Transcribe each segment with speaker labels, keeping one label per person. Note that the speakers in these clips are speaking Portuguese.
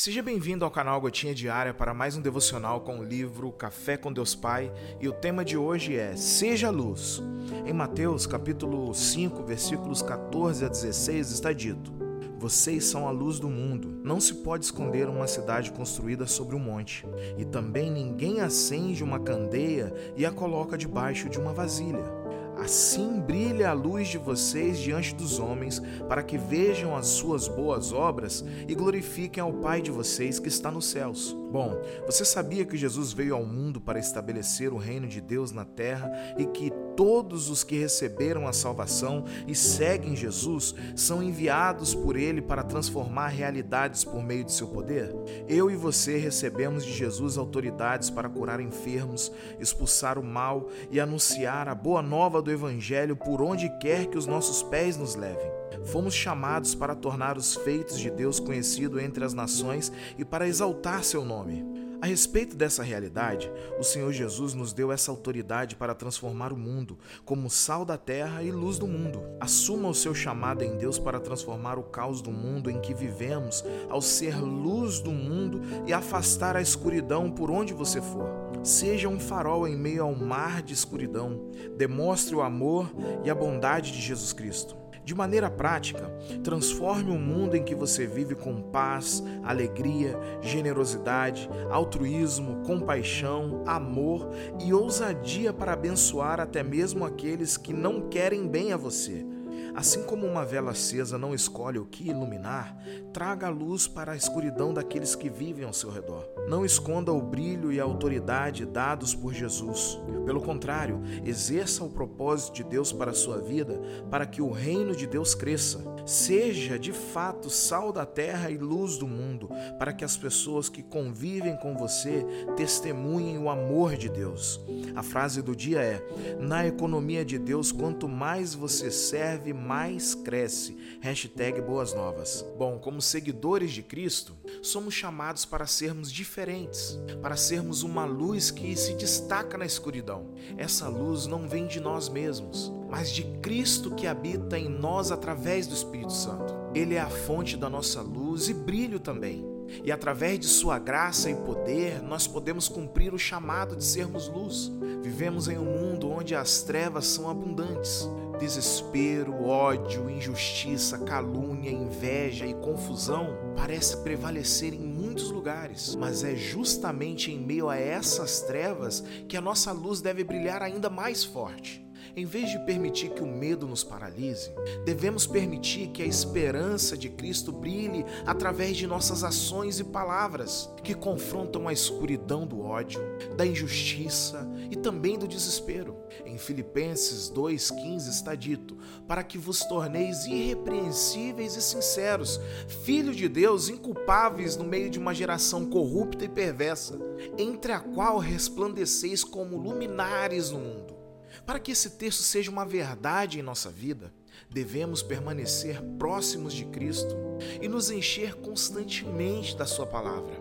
Speaker 1: Seja bem-vindo ao canal Gotinha Diária para mais um devocional com o livro Café com Deus Pai, e o tema de hoje é Seja Luz. Em Mateus, capítulo 5, versículos 14 a 16, está dito: Vocês são a luz do mundo. Não se pode esconder uma cidade construída sobre um monte, e também ninguém acende uma candeia e a coloca debaixo de uma vasilha Assim brilha a luz de vocês diante dos homens, para que vejam as suas boas obras e glorifiquem ao Pai de vocês que está nos céus. Bom, você sabia que Jesus veio ao mundo para estabelecer o reino de Deus na terra e que todos os que receberam a salvação e seguem Jesus são enviados por Ele para transformar realidades por meio de seu poder? Eu e você recebemos de Jesus autoridades para curar enfermos, expulsar o mal e anunciar a boa nova do Evangelho por onde quer que os nossos pés nos levem. Fomos chamados para tornar os feitos de Deus conhecido entre as nações e para exaltar seu nome. A respeito dessa realidade, o Senhor Jesus nos deu essa autoridade para transformar o mundo como sal da terra e luz do mundo. Assuma o seu chamado em Deus para transformar o caos do mundo em que vivemos, ao ser luz do mundo e afastar a escuridão por onde você for. Seja um farol em meio ao mar de escuridão. Demonstre o amor e a bondade de Jesus Cristo. De maneira prática, transforme o mundo em que você vive com paz, alegria, generosidade, altruísmo, compaixão, amor e ousadia para abençoar até mesmo aqueles que não querem bem a você. Assim como uma vela acesa não escolhe o que iluminar, traga a luz para a escuridão daqueles que vivem ao seu redor. Não esconda o brilho e a autoridade dados por Jesus. Pelo contrário, exerça o propósito de Deus para a sua vida, para que o reino de Deus cresça. Seja de fato sal da terra e luz do mundo, para que as pessoas que convivem com você testemunhem o amor de Deus. A frase do dia é: Na economia de Deus, quanto mais você serve, mais cresce. Hashtag Boas Novas. Bom, como seguidores de Cristo, somos chamados para sermos diferentes, para sermos uma luz que se destaca na escuridão. Essa luz não vem de nós mesmos, mas de Cristo que habita em nós através do Espírito Santo. Ele é a fonte da nossa luz e brilho também. E através de Sua graça e poder, nós podemos cumprir o chamado de sermos luz. Vivemos em um mundo onde as trevas são abundantes. Desespero, ódio, injustiça, calúnia, inveja e confusão parece prevalecer em muitos lugares, mas é justamente em meio a essas trevas que a nossa luz deve brilhar ainda mais forte. Em vez de permitir que o medo nos paralise, devemos permitir que a esperança de Cristo brilhe através de nossas ações e palavras, que confrontam a escuridão do ódio, da injustiça e também do desespero. Em Filipenses 2,15 está dito: Para que vos torneis irrepreensíveis e sinceros, filhos de Deus inculpáveis no meio de uma geração corrupta e perversa, entre a qual resplandeceis como luminares no mundo. Para que esse texto seja uma verdade em nossa vida, devemos permanecer próximos de Cristo e nos encher constantemente da Sua palavra.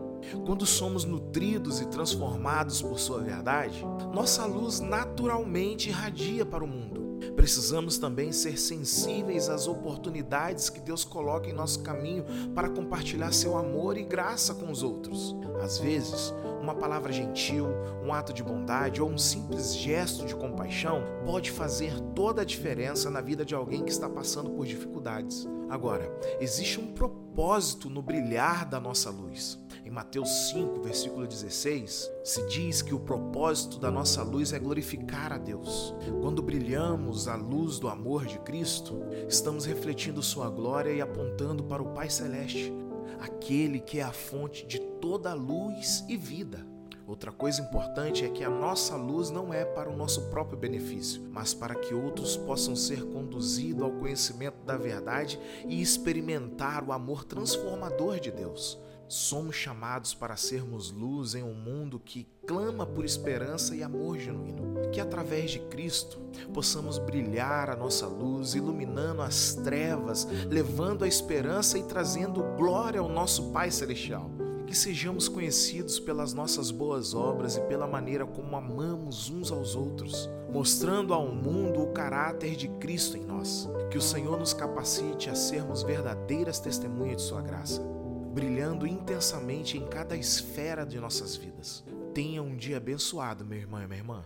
Speaker 1: Quando somos nutridos e transformados por Sua verdade, nossa luz naturalmente irradia para o mundo. Precisamos também ser sensíveis às oportunidades que Deus coloca em nosso caminho para compartilhar seu amor e graça com os outros. Às vezes, uma palavra gentil, um ato de bondade ou um simples gesto de compaixão pode fazer toda a diferença na vida de alguém que está passando por dificuldades. Agora, existe um propósito no brilhar da nossa luz. Em Mateus 5, versículo 16, se diz que o propósito da nossa luz é glorificar a Deus. Quando brilhamos a luz do amor de Cristo, estamos refletindo Sua glória e apontando para o Pai Celeste, aquele que é a fonte de toda luz e vida. Outra coisa importante é que a nossa luz não é para o nosso próprio benefício, mas para que outros possam ser conduzidos ao conhecimento da verdade e experimentar o amor transformador de Deus. Somos chamados para sermos luz em um mundo que clama por esperança e amor genuíno. Que através de Cristo possamos brilhar a nossa luz, iluminando as trevas, levando a esperança e trazendo glória ao nosso Pai Celestial. Que sejamos conhecidos pelas nossas boas obras e pela maneira como amamos uns aos outros, mostrando ao mundo o caráter de Cristo em nós. Que o Senhor nos capacite a sermos verdadeiras testemunhas de Sua graça. Brilhando intensamente em cada esfera de nossas vidas. Tenha um dia abençoado, meu irmão e minha irmã.